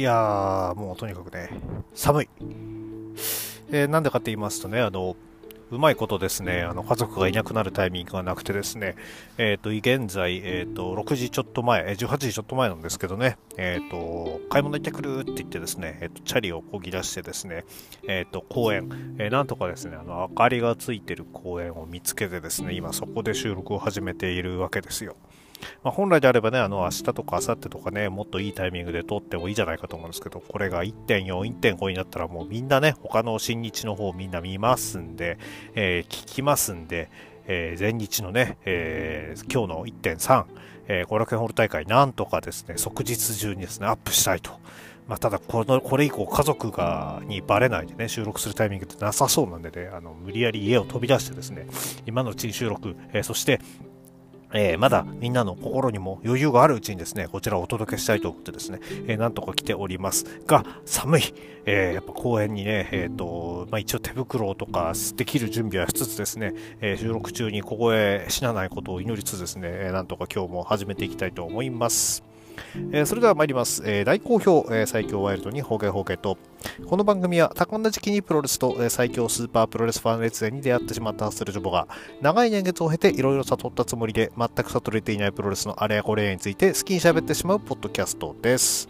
いやー、もうとにかくね、寒い。えー、なんでかって言いますとね、あの、うまいことですね、あの家族がいなくなるタイミングがなくてですね、えっ、ー、と、現在、えっ、ー、と、6時ちょっと前、18時ちょっと前なんですけどね、えっ、ー、と、買い物行ってくるって言ってですね、えっ、と、チャリをこぎ出してですね、えっ、と、公園、えなんとかですね、あの、明かりがついてる公園を見つけてですね、今そこで収録を始めているわけですよ。まあ、本来であればね、あの、明日とか明後日とかね、もっといいタイミングで撮ってもいいじゃないかと思うんですけど、これが1.4、1.5になったらもうみんなね、他の新日の方みんな見ますんで、えー、聞きますんで、えー、前日のね、えー、今日の1.3、えー、後楽園ホール大会なんとかですね、即日中にですね、アップしたいと。まあ、ただこの、これ以降家族がにバレないでね、収録するタイミングってなさそうなんでね、あの、無理やり家を飛び出してですね、今のうちに収録、えー、そして、えー、まだみんなの心にも余裕があるうちにですね、こちらをお届けしたいと思ってですね、えー、なんとか来ておりますが、寒い。えー、やっぱ公園にね、えっ、と、まあ、一応手袋とかできる準備はしつつですね、え収録中にここへ死なないことを祈りつつですねえ、なんとか今日も始めていきたいと思います。えー、それでは参ります。えー、大好評、えー、最強ワイルドにホゲホゲと。この番組は多感な時期にプロレスと、え、最強スーパープロレスファン列伝に出会ってしまったハッスルジョボが長い年月を経ていろいろ悟ったつもりで全く悟れていないプロレスのあれやこれやについて好きに喋ってしまうポッドキャストです。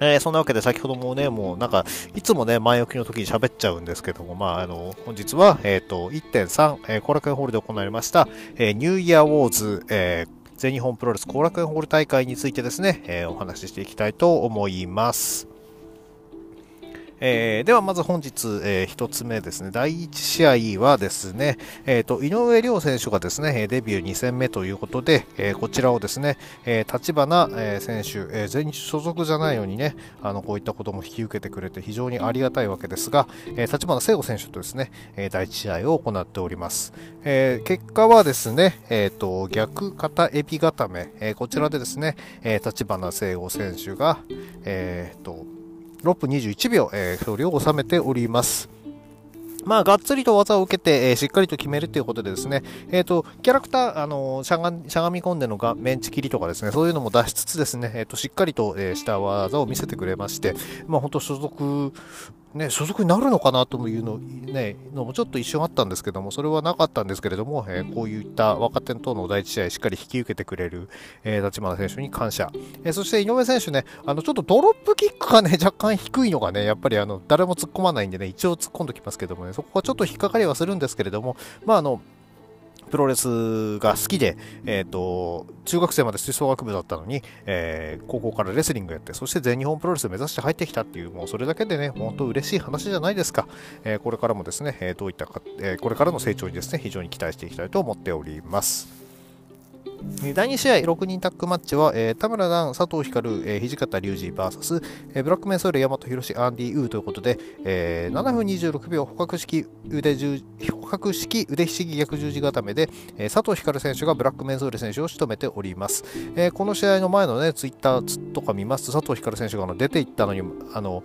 えー、そんなわけで先ほどもね、もうなんか、いつもね、前置きの時に喋っちゃうんですけども、まあ、あの、本日は、えっ、ー、と、1.3、えー、コラケンホールで行われました、えー、ニューイヤーウォーズ、えー、全日本プロレス後楽園ホール大会についてですね、えー、お話ししていきたいと思います。えー、ではまず本日、えー、1つ目ですね、第1試合はですね、えーと、井上亮選手がですね、デビュー2戦目ということで、えー、こちらをですね、立花、え選手、えー、全日所属じゃないのにね、あのこういったことも引き受けてくれて非常にありがたいわけですが、えー、立花聖吾選手とですね、え第1試合を行っております。え結果はですね、えーと、逆肩エビ固め、えこちらでですね、立花聖吾選手が、えーと6分21秒、えー、勝利を収めております。まあ、がっつりと技を受けて、えー、しっかりと決めるということでですね、えっ、ー、と、キャラクター、あのしゃが、しゃがみ込んでのがメンチ切りとかですね、そういうのも出しつつですね、えっ、と、しっかりと、えした技を見せてくれまして、まあ、本当所属ね、所属になるのかなというの,、ね、のもちょっと一瞬あったんですけども、それはなかったんですけれども、えー、こういった若手等の第一試合しっかり引き受けてくれる、えー、立花選手に感謝。えー、そして井上選手ね、あのちょっとドロップキックがね、若干低いのがね、やっぱりあの誰も突っ込まないんでね、一応突っ込んできますけどもね、そこはちょっと引っかかりはするんですけれども、まああの、プロレスが好きで、えっ、ー、と、中学生まで吹奏楽部だったのに、えー、高校からレスリングやって、そして全日本プロレス目指して入ってきたっていう、もうそれだけでね、本当嬉しい話じゃないですか。えー、これからもですね、えどういったか、えこれからの成長にですね、非常に期待していきたいと思っております。第2試合、6人タッグマッチは、えー、田村蘭、佐藤光、えー、土方隆二 VS、えー、ブラックメンソール、大和宏、アンディ・ウーということで、えー、7分26秒、捕獲式腕捕獲式腕ひしぎ逆十字固めで、えー、佐藤光選手がブラックメンソール選手を仕留めております。えー、この試合の前のね、ツイッターとか見ますと、佐藤光選手が出ていったのに、あの、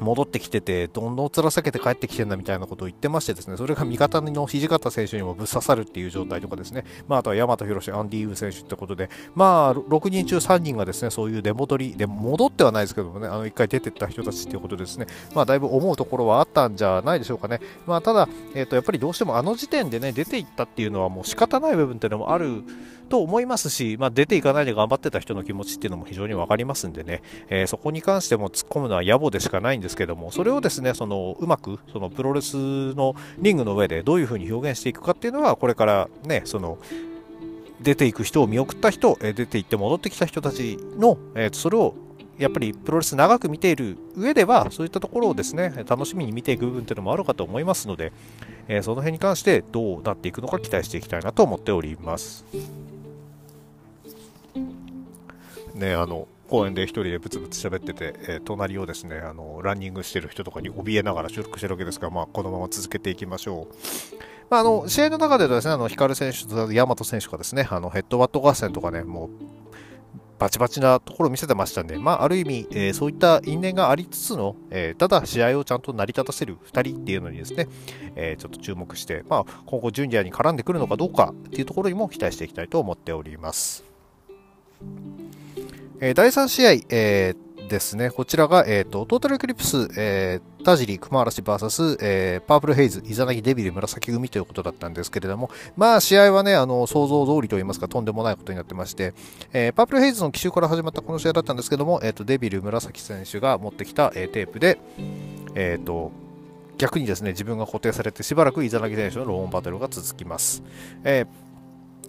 戻ってきてて、どんどん面避けて帰ってきてんだみたいなことを言ってましてですね、それが味方の土方選手にもぶっ刺さるっていう状態とかですね、まあ、あとは大和宏、アンディ・ウー選手ってことで、まあ、6人中3人がですね、そういう出戻り、で戻ってはないですけどもね、あの1回出てった人たちっていうことですね、まあ、だいぶ思うところはあったんじゃないでしょうかね。まあ、ただ、えっ、ー、と、やっぱりどうしてもあの時点でね、出ていったっていうのはもう仕方ない部分っていうのもあると思いますし、まあ、出ていかないで頑張ってた人の気持ちっていうのも非常に分かりますんでね、えー、そこに関しても突っ込むのは野暮でしかないんですけども、それをですね、そのうまくそのプロレスのリングの上でどういうふうに表現していくかっていうのは、これからね、その出ていく人を見送った人、出て行って戻ってきた人たちの、えー、それをやっぱりプロレス長く見ている上では、そういったところをですね、楽しみに見ていく部分というのもあるかと思いますので、えー、その辺に関してどうなっていくのか期待していきたいなと思っております。ね、あの、公園で一人でブツブツ喋ってて、えー、隣をですね、あの、ランニングしてる人とかに怯えながら収録してるわけですが、まあ、このまま続けていきましょう。まあ、あの、試合の中でですね、あの、光選手と大和選手がですね、あの、ヘッドバット合戦とかね、もう、バチバチなところを見せてましたんで、まあ、ある意味、えー、そういった因縁がありつつの、えー、ただ試合をちゃんと成り立たせる2人っていうのにですね、えー、ちょっと注目して、まあ、今後、ジュニアに絡んでくるのかどうかっていうところにも期待していきたいと思っております。え第3試合、えですね、こちらが、えーと、トータルエクリプス、えー、田尻、熊嵐 VS、えー、パープルヘイズ、イザナギデビル、紫組ということだったんですけれども、まあ試合はね、あの想像通りといいますか、とんでもないことになってまして、えー、パープルヘイズの奇襲から始まったこの試合だったんですけども、えーと、デビル、紫選手が持ってきた、えー、テープで、えーと、逆にですね、自分が固定されてしばらくイザナギ選手のローンバトルが続きます。えー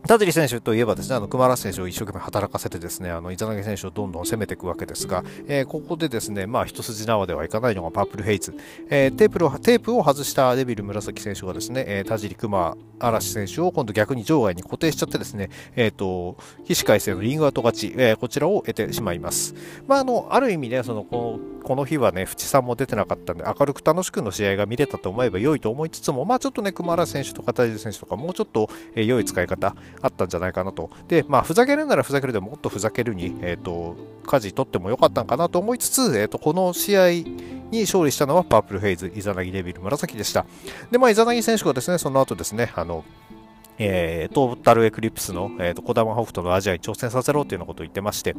田尻選手といえばですね、あの熊嵐選手を一生懸命働かせてですね、あのイザナギ選手をどんどん攻めていくわけですが、えー、ここでですね、まあ一筋縄ではいかないのがパープルヘイズ、えー、テープをテープを外したデビル紫選手がですね、えー、田尻熊嵐選手を今度逆に場外に固定しちゃってですね、えっ、と起死回生のリングアウト勝ち、えー、こちらを得てしまいます。まああのある意味ね、そのこのこの日はね、淵さんも出てなかったんで、明るく楽しくの試合が見れたと思えば良いと思いつつも、まあちょっとね、熊原選手とか田尻選手とか、もうちょっと、えー、良い使い方あったんじゃないかなと。で、まあ、ふざけるならふざけるでもっとふざけるに、えっ、ー、と、舵取ってもよかったんかなと思いつつ、えっ、ー、と、この試合に勝利したのはパープルヘイズ、イザナギデビル、紫でした。で、まあ、イザナギ選手がですね、その後ですね、あの、えー、トータルエクリプスの、えーと、コダマホフトのアジアに挑戦させろというようなことを言ってまして、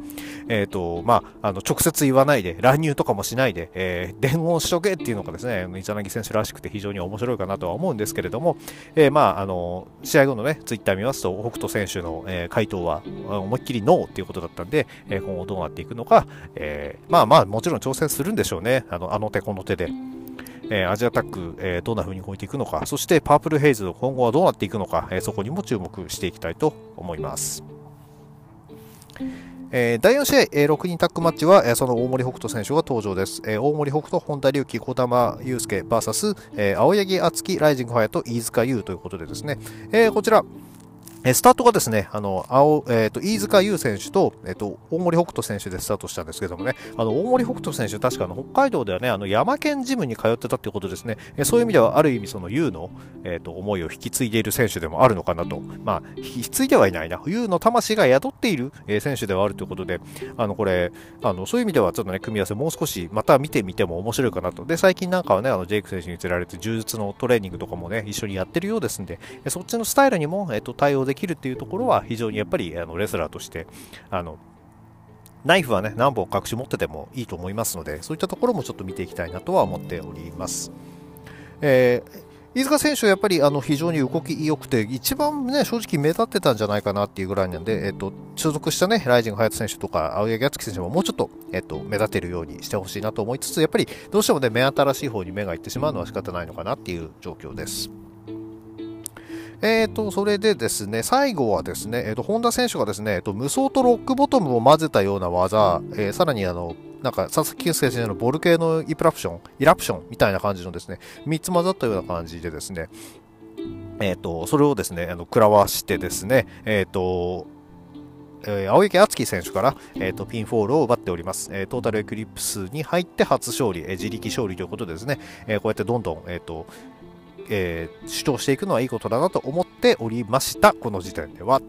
えーとまあ、あの直接言わないで、乱入とかもしないで、えー、電話しとけっていうのがですね、イザナギ選手らしくて非常に面白いかなとは思うんですけれども、えーまあ、あの試合後の、ね、ツイッター見ますと、北斗選手の、えー、回答は思いっきりノーっていうことだったんで、えー、今後どうなっていくのか、えー、まあまあもちろん挑戦するんでしょうね、あのあの手この手で。えー、アジアタック、えー、どんな風に動いていくのか、そしてパープルヘイズ、今後はどうなっていくのか、えー、そこにも注目していきたいと思います。えー、第4試合、えー、6人タッグマッチは、えー、その大森北斗選手が登場です。えー、大森北斗、本田隆起、児玉悠介 VS、えー、青柳敦樹、ライジングファイアと飯塚優ということでですね、えー、こちら、えスタートがですね、あの、青、えっ、ー、と、飯塚優選手と、えっ、ー、と、大森北斗選手でスタートしたんですけどもね、あの、大森北斗選手、確かあの、北海道ではね、あの、山県ジムに通ってたっていうことですね、え、そういう意味では、ある意味、その、優の、えっ、と、思いを引き継いでいる選手でもあるのかなと。まあ、引き継いではいないな。優の魂が宿っている、え選手ではあるということで、あの、これ、あの、そういう意味では、ちょっとね、組み合わせ、もう少し、また見てみても面白いかなと。で、最近なんかはね、あの、ジェイク選手に連れられて、柔術のトレーニングとかもね、一緒にやってるようですんで、そっちのスタイルにも、えっ、と、対応できるっていうところは、非常にやっぱりあのレスラーとしてあのナイフはね何本隠し持っててもいいと思いますのでそういったところもちょっと見ていきたいなとは思っております。えー飯塚選手はやっぱりあの非常に動き良くて、一番ね、正直目立ってたんじゃないかなっていうぐらいなんで、えっと、所属したね、ライジング・ハヤト選手とか、青柳敦樹選手ももうちょっと、えっと、目立てるようにしてほしいなと思いつつ、やっぱりどうしてもね、目新しい方に目がいってしまうのは仕方ないのかなっていう状況です。えーと、それでですね、最後はですね、えーと、本田選手がですね、えーと、無双とロックボトムを混ぜたような技、えー、さらにあの、なんか佐々木健介選手のボルケーノイプラプション、イラプションみたいな感じのですね、3つ混ざったような感じでですね、えーと、それをですね、あの食らわしてですね、えっ、ー、と、えー、青柳亮生選手から、えーと、ピンフォールを奪っております、えー、トータルエクリプスに入って初勝利、えー、自力勝利ということでですね、えー、こうやってどんどん、えーとえー、主張していくのはいいことだなと思っておりました、この時点では。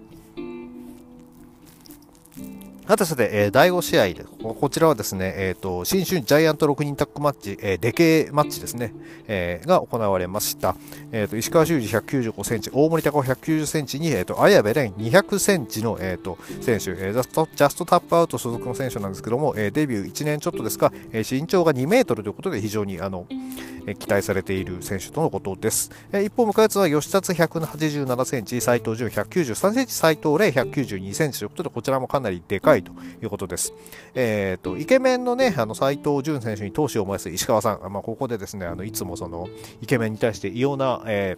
あとさて、えー、第5試合で、こちらはですね、えっ、ー、と、新春ジャイアント6人タッグマッチ、えー、デケマッチですね、えー、が行われました。えっ、と、石川修司195センチ、大森高190センチに、えっ、と、綾部蓮200センチの、えっ、と、選手、えー、ジャスト、ジャストタップアウト所属の選手なんですけども、えデビュー1年ちょっとですが、え身長が2メートルということで非常に、あの、え期待されている選手とのことです。え一方、向かつは吉達187センチ、斉藤潤193センチ、斉藤麗192センチということで、こちらもかなりでかいということです。えっ、ー、と、イケメンのね、あの、斉藤潤選手に闘志を燃やす石川さん、まあ、ここでですね、あの、いつもその、イケメンに対して異様な、え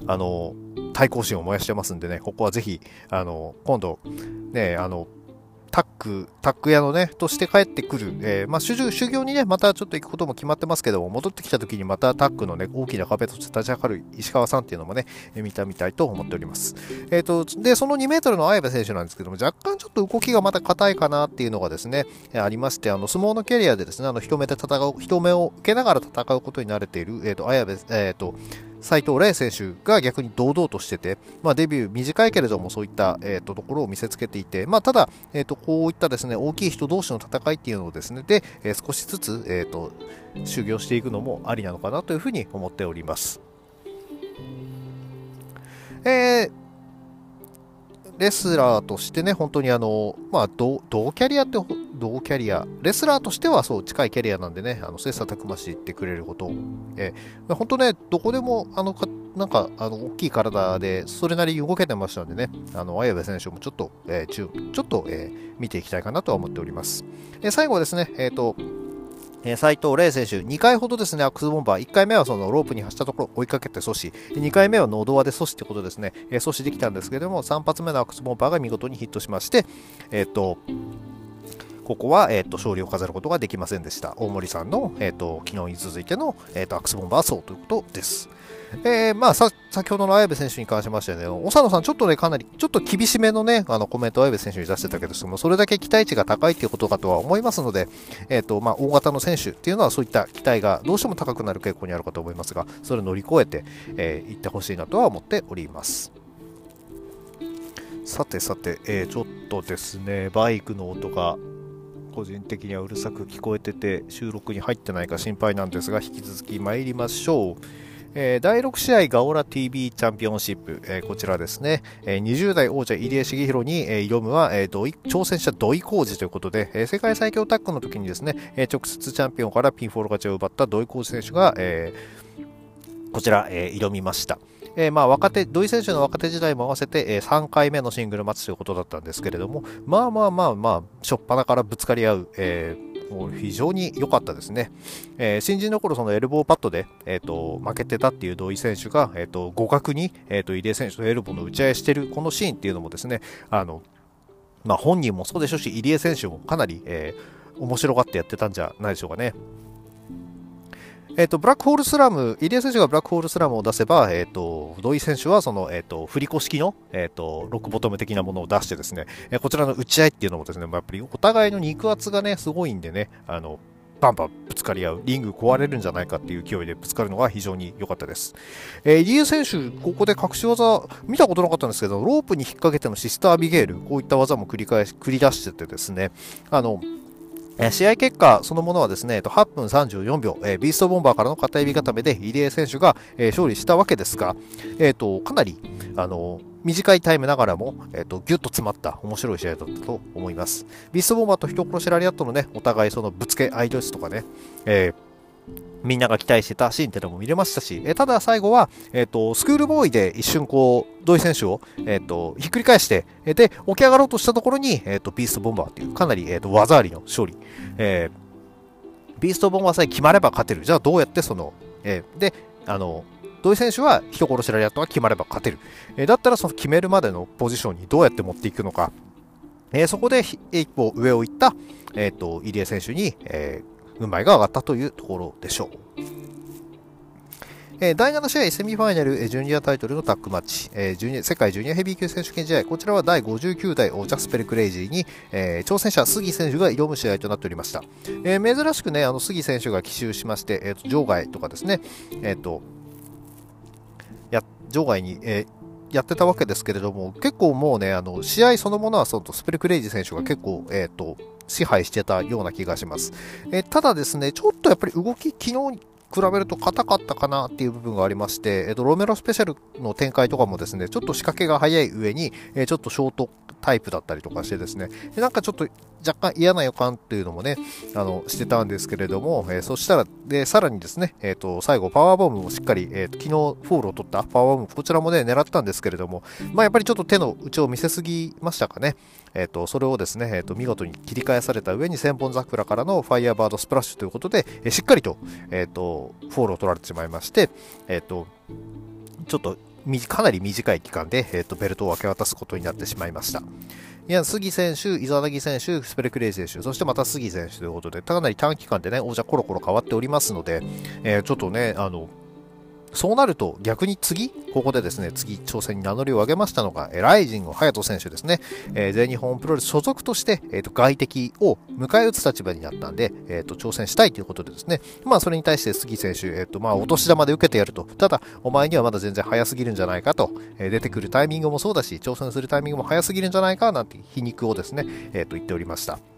ー、あの、対抗心を燃やしてますんでね、ここはぜひ、あの、今度、ね、あの、タック、タック屋のね、として帰ってくる、えー、まあ、修修行にね、またちょっと行くことも決まってますけども、戻ってきた時にまたタックのね、大きな壁として立ち上がる石川さんっていうのもね、えー、見たみたいと思っております。えっ、ー、と、で、その2メートルの綾部選手なんですけども、若干ちょっと動きがまた硬いかなっていうのがですね、えありまして、あの、相撲のキャリアでですね、あの、人目で戦う、人目を受けながら戦うことに慣れている、えっ、と、綾部、えっ、と、斉藤麗選手が逆に堂々としてて、まあ、デビュー短いけれどもそういった、えーと、ところを見せつけていて、まあ、ただ、えーと、こういったですね大きい人同士の戦いっていうのをですねで、えー、少しずつ、えーと、修行していくのもありなのかなというふうに思っております。えーレスラーとしてね、本当にあの、まあ、同キャリアって同キャリア、レスラーとしてはそう近いキャリアなんでね、あの切磋琢磨していってくれることを、えー、本当ね、どこでもあのかなんかあの大きい体でそれなりに動けてましたのでね、あの綾部選手もちょっと、えー、ちょっと、えー、見ていきたいかなとは思っております。え、最後はですね、えっ、と、斉藤麗選手、2回ほどですね、アックスボンバー、1回目はそのロープに走ったところ追いかけて阻止、2回目はノードアで阻止ってことですね、え阻止できたんですけども、3発目のアックスボンバーが見事にヒットしまして、えっ、と、ここは、えーと、勝利を飾ることができませんでした。大森さんの、えーと、昨日に続いての、えーと、アクスボンバー走ということです。えー、まあ、先ほどの綾部選手に関しましてね、長野さん、ちょっとね、かなり、ちょっと厳しめのね、あのコメントを綾部選手に出してたけども、それだけ期待値が高いということかとは思いますので、えっ、ー、と、まあ、大型の選手っていうのはそういった期待がどうしても高くなる傾向にあるかと思いますが、それを乗り越えて、えー、いってほしいなとは思っております。さてさて、えー、ちょっとですね、バイクの音が個人的にはうるさく聞こえてて収録に入ってないか心配なんですが引き続き参りましょう。えー、第6試合ガオラ TV チャンピオンシップ、えー、こちらですね、えー、20代王者入江茂弘に、え挑むは、え挑戦者土井浩二ということで、え世界最強タッグの時にですね、え直接チャンピオンからピンフォール勝ちを奪った土井浩二選手が、えこちら、え挑みました。えー、まあ若手、土井選手の若手時代も合わせて、えー、3回目のシングルマッチということだったんですけれども、まあまあまあまあ、初っ端からぶつかり合う、えー、もう非常に良かったですね。えー、新人の頃、そのエルボーパッドで、えーと、負けてたっていう土井選手が、えーと、互角に、えーと、入江選手とエルボーの打ち合いしてるこのシーンっていうのもですね、あのまあ、本人もそうでしょうし、入江選手もかなり、えー、面白がってやってたんじゃないでしょうかね。えっ、ー、と、ブラックホールスラム、入江選手がブラックホールスラムを出せば、えっ、ー、と、土井選手はその、えっ、ー、と、振り子式の、えっ、と、ロックボトム的なものを出してですね、えこちらの打ち合いっていうのもですね、まやっぱりお互いの肉厚がね、すごいんでね、あの、バンバンぶつかり合う、リング壊れるんじゃないかっていう勢いでぶつかるのが非常に良かったです。えー、入江選手、ここで隠し技、見たことなかったんですけど、ロープに引っ掛けてのシスターアビゲール、こういった技も繰り返し、繰り出しててですね、あの、試合結果そのものはですね、8分34秒、ビーストボンバーからの片指固めで入江選手が、勝利したわけですが、えーと、かなりあの短いタイムながらも、えーと、ギュッと詰まった面白い試合だったと思います。ビーストボンバーと人殺しラリアットのね、お互いそのぶつけ合いですとかね、えーみんなが期待してたシーンってのも見れましたし、えただ最後は、えっ、と、スクールボーイで一瞬こう、土井選手を、えっ、と、ひっくり返して、えで、起き上がろうとしたところに、えっ、と、ビーストボンバーっていう、かなり、えっ、と、技ありの勝利。えー、ビーストボンバーさえ決まれば勝てる。じゃあどうやってその、えー、で、あの、土井選手は人殺しラリアットが決まれば勝てる。えー、だったらその決めるまでのポジションにどうやって持っていくのか。えー、そこで一歩上を行った、えっ、と、入江選手に、えー、軍配が上がったというところでしょう。えー、第7試合セミファイナル、えー、ジュニアタイトルのタッグマッチ、えー、ジュニア世界ジュニアヘビー級選手権試合、こちらは第59代王者スペルクレイジーに、えー、挑戦者杉選手が挑む試合となっておりました。えー、珍しくね、あの杉選手が奇襲しまして、えーと、場外とかですね、えーと、や場外に、えーやってたわけですけれども、結構もうね、あの試合そのものはそのスペルクレイジー選手が結構、えーと支配してたような気がします。えただですね、ちょっとやっぱり動き、昨日比べると硬かったかなっていう部分がありまして、えっと、ロメロスペシャルの展開とかもですね、ちょっと仕掛けが早い上に、えちょっとショートタイプだったりとかしてですね、でなんかちょっと若干嫌な予感っていうのもね、あの、してたんですけれども、えー、そしたら、で、さらにですね、えっ、ー、と、最後、パワーボムもしっかり、えっー、昨日フォールを取ったパワーボム、こちらもね、狙ったんですけれども、まあ、やっぱりちょっと手の内を見せすぎましたかね。えっ、と、それをですね、えっ、と、見事に切り返された上に千本桜からのファイヤーバードスプラッシュということで、えしっかりと、えっ、と、フォールを取られてしまいまして、えっ、と、ちょっと、かなり短い期間で、えーと、ベルトを明け渡すことになってしまいました。いや、杉選手、イザナギ選手、スペルクレイジー選手、そしてまた杉選手ということで、かなり短期間でね、王者コロコロ変わっておりますので、えー、ちょっとね、あの、そうなると逆に次、ここでですね、次挑戦に名乗りを上げましたのが、えライジング隼人選手ですね。えー、全日本プロレス所属として、えーと、外敵を迎え撃つ立場になったんで、えーと、挑戦したいということでですね、まあそれに対して杉選手、えーとまあ、お年玉で受けてやると。ただ、お前にはまだ全然早すぎるんじゃないかと、えー、出てくるタイミングもそうだし、挑戦するタイミングも早すぎるんじゃないかなんて皮肉をですね、えー、と言っておりました。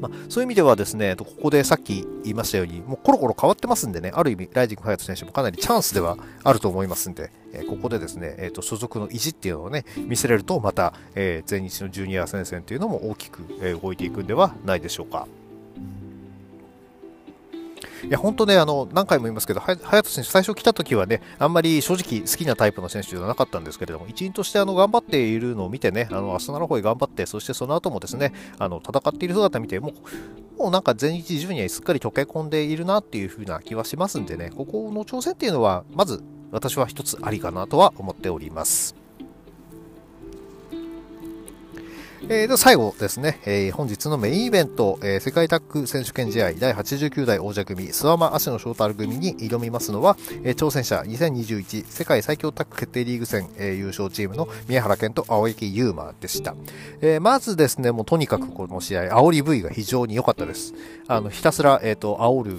まあ、そういう意味ではですね、ここでさっき言いましたように、もうコロコロ変わってますんでね、ある意味、ライジング・ハヤト選手もかなりチャンスではあると思いますんで、えー、ここでですね、えーと、所属の意地っていうのをね、見せれると、また、えー、全日のジュニア戦線というのも大きく、え、動いていくんではないでしょうか。いや、本当ね、あの、何回も言いますけど、隼人選手、最初来た時はね、あんまり正直好きなタイプの選手ではなかったんですけれども、一員としてあの頑張っているのを見てね、あの、アスナの方へ頑張って、そしてその後もですね、あの、戦っている姿を見て、もう、もうなんか全日ジュニアにすっかり溶け込んでいるなっていう風な気はしますんでね、ここの挑戦っていうのは、まず私は一つありかなとは思っております。えー、で最後ですね、えー、本日のメインイベント、えー、世界タッグ選手権試合第89代王者組、諏訪間足野翔太郎組に挑みますのは、えー、挑戦者2021世界最強タッグ決定リーグ戦、えー、優勝チームの宮原健と青柳優馬でした。えー、まずですね、もうとにかくこの試合、煽り V が非常に良かったです。あの、ひたすら、えっ、ー、と、煽る、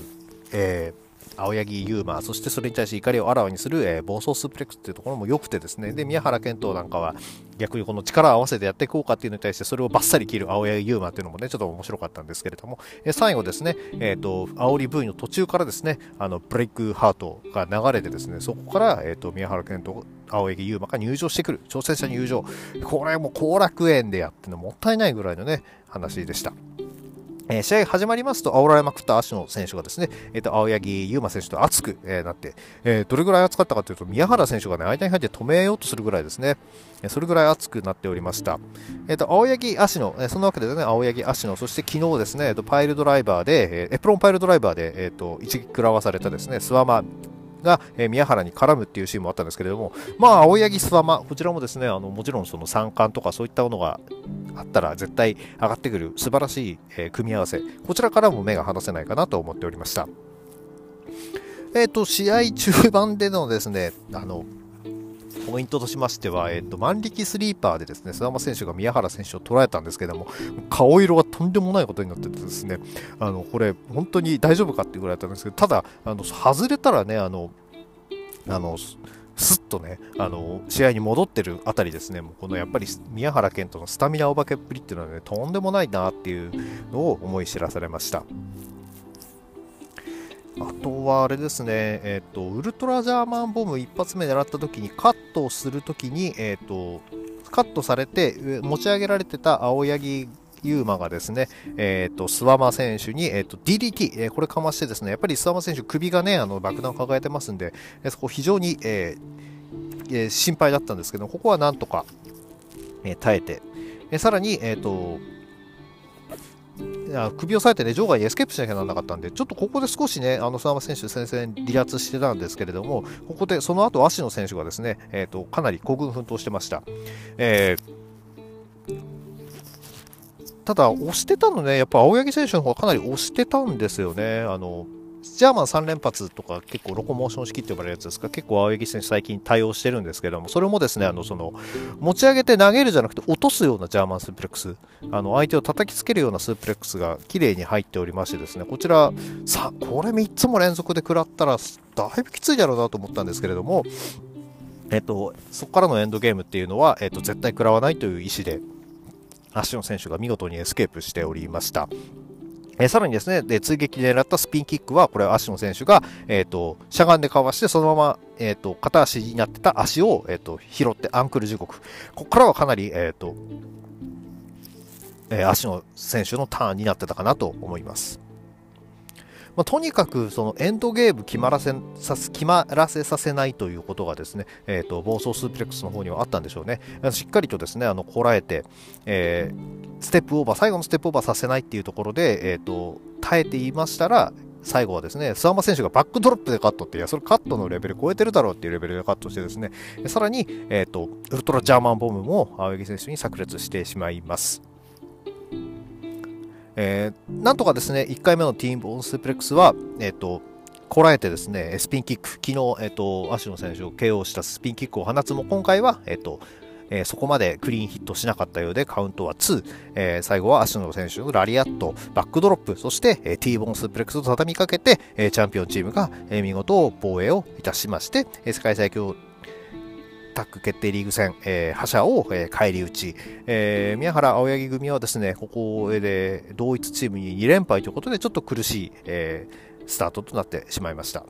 えー、青柳優馬、そしてそれに対して怒りをあらわにする、えー、暴走スープレックスっていうところも良くてですね、で、宮原健人なんかは逆にこの力を合わせてやっていこうかっていうのに対してそれをバッサリ切る青柳優馬っていうのもね、ちょっと面白かったんですけれども、えー、最後ですね、えっ、ー、と、煽り V の途中からですね、あの、ブレイクハートが流れてですね、そこから、えっ、と、宮原健人青柳優馬が入場してくる、挑戦者入場。これも後楽園でやってのもったいないぐらいのね、話でした。え、試合始まりますと、煽られまくった足野選手がですね、えー、と青柳優馬選手と熱く、え、なって、え、どれぐらい熱かったかというと、宮原選手がね、間に入って止めようとするぐらいですね、え、それぐらい熱くなっておりました。えー、と青柳足野、えー、そのわけでね、青柳足野、そして昨日ですね、えー、とパイルドライバーで、え、エプロンパイルドライバーで、えー、と一撃食らわされたですね、スワマが、え、宮原に絡むっていうシーンもあったんですけれども、まあ、青柳諏訪間、こちらもですね、あのもちろんその三冠とかそういったものがあったら絶対上がってくる素晴らしい、え、組み合わせ、こちらからも目が離せないかなと思っておりました。えっ、ー、と、試合中盤でのですね、あの、ポイントとしましては、えっと、万力スリーパーでですね、須山選手が宮原選手を捉えたんですけども、顔色がとんでもないことになっててですね、あの、これ、本当に大丈夫かっていうぐらいだったんですけど、ただ、あの、外れたらね、あの、あの、すっとね、あの、試合に戻ってるあたりですね、もうこのやっぱり宮原健人のスタミナお化けっぷりっていうのはね、とんでもないなっていうのを思い知らされました。あとはあれですね、えっ、ー、と、ウルトラジャーマンボム一発目狙った時にカットをするときに、えっ、ー、と、カットされて持ち上げられてた青柳優馬がですね、えっ、ー、と、諏訪間選手に、えっ、と、DDT、えこれかましてですね、やっぱり諏訪間選手首がね、あの、爆弾を抱えてますんで、えそこ非常に、ええ心配だったんですけど、ここはなんとか、え耐えて、えさらに、えっ、と、首を押さえてね、場外にエスケープしなきゃならなかったんで、ちょっとここで少しね、あの、諏訪魔選手、戦線離脱してたんですけれども、ここで、その後、芦野選手がですね、えっ、ー、と、かなり興奮奮闘してました。えー、ただ、押してたのね、やっぱ青柳選手の方がかなり押してたんですよね。あの、ジャーマン3連発とか結構ロコモーション式って呼ばれるやつですか？結構青柳選手最近多用してるんですけどもそれもですねあのその持ち上げて投げるじゃなくて落とすようなジャーマンスープレックスあの相手を叩きつけるようなスープレックスが綺麗に入っておりましてですねこちらさこれ3つも連続で食らったらだいぶきついだろうなと思ったんですけれどもえっと、そこからのエンドゲームっていうのは、えっと、絶対食らわないという意思で、芦野選手が見事にエスケープしておりました。えー、さらにですね、で追撃で狙ったスピンキックは、これは足の選手が、えっ、ー、と、しゃがんでかわして、そのまま、えっ、ー、と、片足になってた足を、えっ、と、拾ってアンクル時刻。ここからはかなり、えっ、と、え足の選手のターンになってたかなと思います。まあ、とにかくそのエンドゲーム決まらせさ決まらせさせないということがですね、えーと、暴走スープレックスの方にはあったんでしょうね。しっかりとですね、あのこらえて、えー、ステップオーバー、最後のステップオーバーさせないっていうところで、えーと、耐えていましたら、最後はですね、諏訪間選手がバックドロップでカットって、いや、それカットのレベル超えてるだろうっていうレベルでカットしてですね、さらに、えっ、ー、と、ウルトラジャーマンボムも青柳選手に炸裂してしまいます。えー、なんとかですね、1回目のティーンボーンスープレックスは、えっ、ー、と、こらえてですね、スピンキック、昨日、えっ、ー、と、足野選手を KO したスピンキックを放つも、今回は、えっ、と、えー、そこまでクリーンヒットしなかったようで、カウントは2、えー、最後は足野選手のラリアット、バックドロップ、そして、えー、T ボーンスープレックスを畳みかけて、えー、チャンピオンチームが、えー、見事防衛をいたしまして、えー、世界最強タッグ決定リーグ戦、えー、覇者を、えー、返り討ち、えー、宮原青柳組はですね、ここで同一チームに2連敗ということで、ちょっと苦しい、えー、スタートとなってしまいました。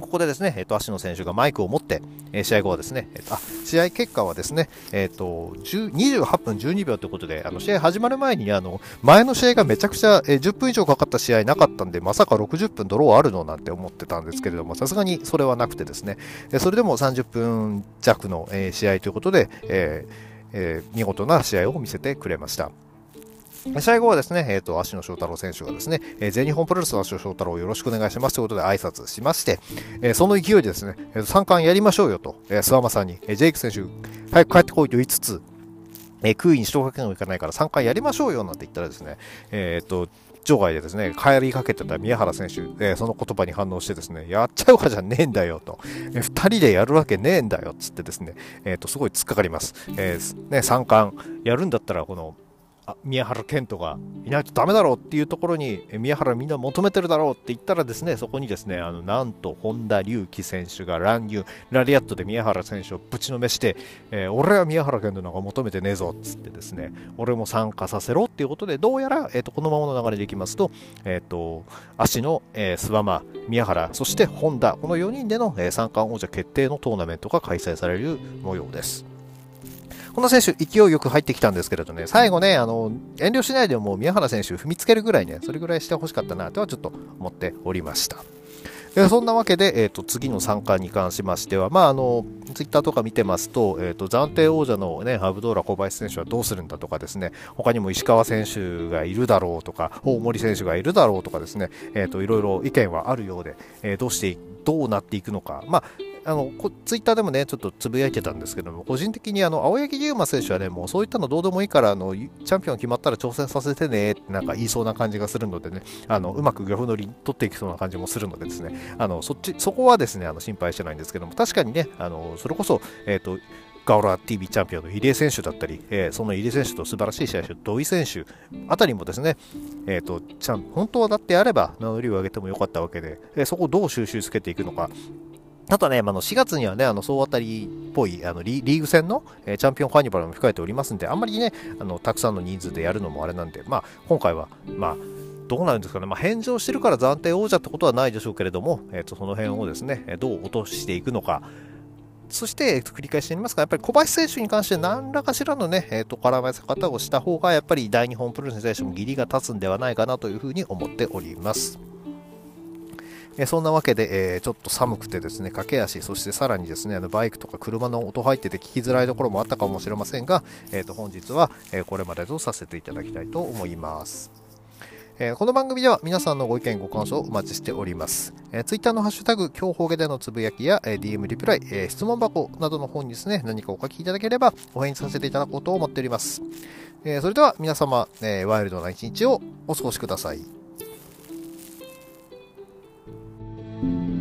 ここでですね、えっ、と、足野選手がマイクを持って、えー、試合後はですね、えー、あ、試合結果はですね、えっ、ー、と、28分12秒ということで、あの、試合始まる前に、あの、前の試合がめちゃくちゃ、えー、10分以上かかった試合なかったんで、まさか60分ドローあるのなんて思ってたんですけれども、さすがにそれはなくてですね、えそれでも30分弱の、え試合ということで、ええ見事な試合を見せてくれました。最後はですね、えっ、ー、と、足野翔太郎選手がですね、えー、全日本プロレスの足野翔太郎よろしくお願いしますということで挨拶しまして、えー、その勢いでですね、えー、三冠やりましょうよと、えー、諏訪間さんに、えー、ジェイク選手、早く帰ってこいと言いつつ、えー、空位に昇格がいかないから三冠やりましょうよなんて言ったらですね、えっ、と、場外でですね、帰りかけてた宮原選手、えー、その言葉に反応してですね、やっちゃうかじゃねえんだよと、えー、2人でやるわけねえんだよっつってですね、えっ、と、すごい突っかかります。えー、ね、三冠やるんだったら、この、宮原健人がいないとダメだろうっていうところに宮原みんな求めてるだろうって言ったらですねそこにですねあのなんと本田隆起選手が乱入ラリアットで宮原選手をぶちのめして、えー、俺は宮原健人なんか求めてねえぞっつってですね俺も参加させろっていうことでどうやら、えーと、このままの流れでいきますと,、えーと、足の、えー、諏訪間宮原そして本田この4人での、えー、三冠王者決定のトーナメントが開催される模様です。この選手、勢いよく入ってきたんですけれどね、最後ね、あの、遠慮しないでも宮原選手踏みつけるぐらいね、それぐらいしてほしかったなとはちょっと思っておりました。えそんなわけで、えーと、次の参加に関しましては、まあ、あのツイッターとか見てますと,、えーと、暫定王者の、ね、アブドーラ小林選手はどうするんだとかですね他にも石川選手がいるだろうとか大森選手がいるだろうとかですね、えーと、いろいろ意見はあるようで、えー、どうしてどうなっていくのか、まあ、あのこツイッターでもね、ちょっとつぶやいてたんですけども、個人的にあの青柳優馬選手はね、もうそういったのどうでもいいからあの、チャンピオン決まったら挑戦させてねってなんか言いそうな感じがするのでね、あのうまくグラフ乗り取っていきそうな感じもするのでですね、あのそっちそこはですねあの心配してないんですけども、確かにね、あのそれこそ、えっ、ー、とガオラ TV チャンピオンの入江選手だったり、えー、その入江選手と素晴らしい試合手、土井選手あたりもですね、えーと、ちゃん本当はだってあれば名乗りを上げてもよかったわけで、えー、そこをどう収集つけていくのか、あとね、あの4月にはね、あの総当たりっぽいあのリーグ戦の、えー、チャンピオンカーニバルも控えておりますんで、あんまりね、あのたくさんの人数でやるのもあれなんで、まあ、今回は、まあ、どうなるんですかね、まあ、返上してるから暫定王者ってことはないでしょうけれども、えー、とその辺をですね、どう落としていくのか、そして繰り返してみますが、やっぱり小林選手に関して何らかしらのね、えー、と絡ませ方をした方が、やっぱり大日本プロレスに対しても義理が立つんではないかなというふうに思っております。えそんなわけで、え、ちょっと寒くてですね、駆け足、そしてさらにですね、あのバイクとか車の音入ってて聞きづらいところもあったかもしれませんが、えー、と本日は、えこれまでとさせていただきたいと思います。えー、この番組では皆さんのご意見、ご感想をお待ちしております。えー、Twitter のハッシュタグ、今日方言でのつぶやきや、えー、DM リプライ、えー、質問箱などの方にですね、何かお書きいただければお返事させていただこうと思っております。え、それでは皆様、え、ワイルドな一日をお過ごしください。Thank you.